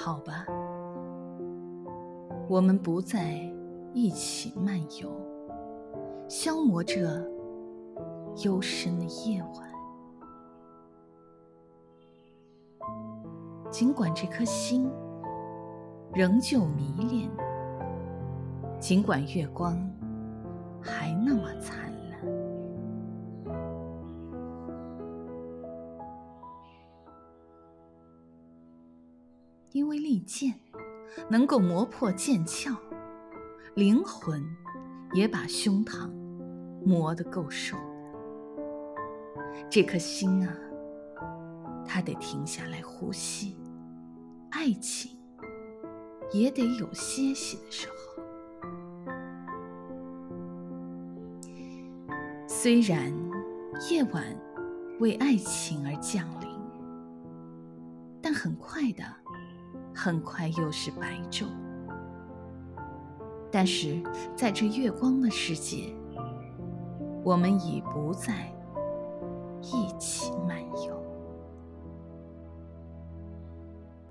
好吧，我们不再一起漫游，消磨着幽深的夜晚。尽管这颗心仍旧迷恋，尽管月光还那么因为利剑能够磨破剑鞘，灵魂也把胸膛磨得够瘦的。这颗心啊！他得停下来呼吸，爱情也得有歇息的时候。虽然夜晚为爱情而降临，但很快的，很快又是白昼。但是在这月光的世界，我们已不在一起。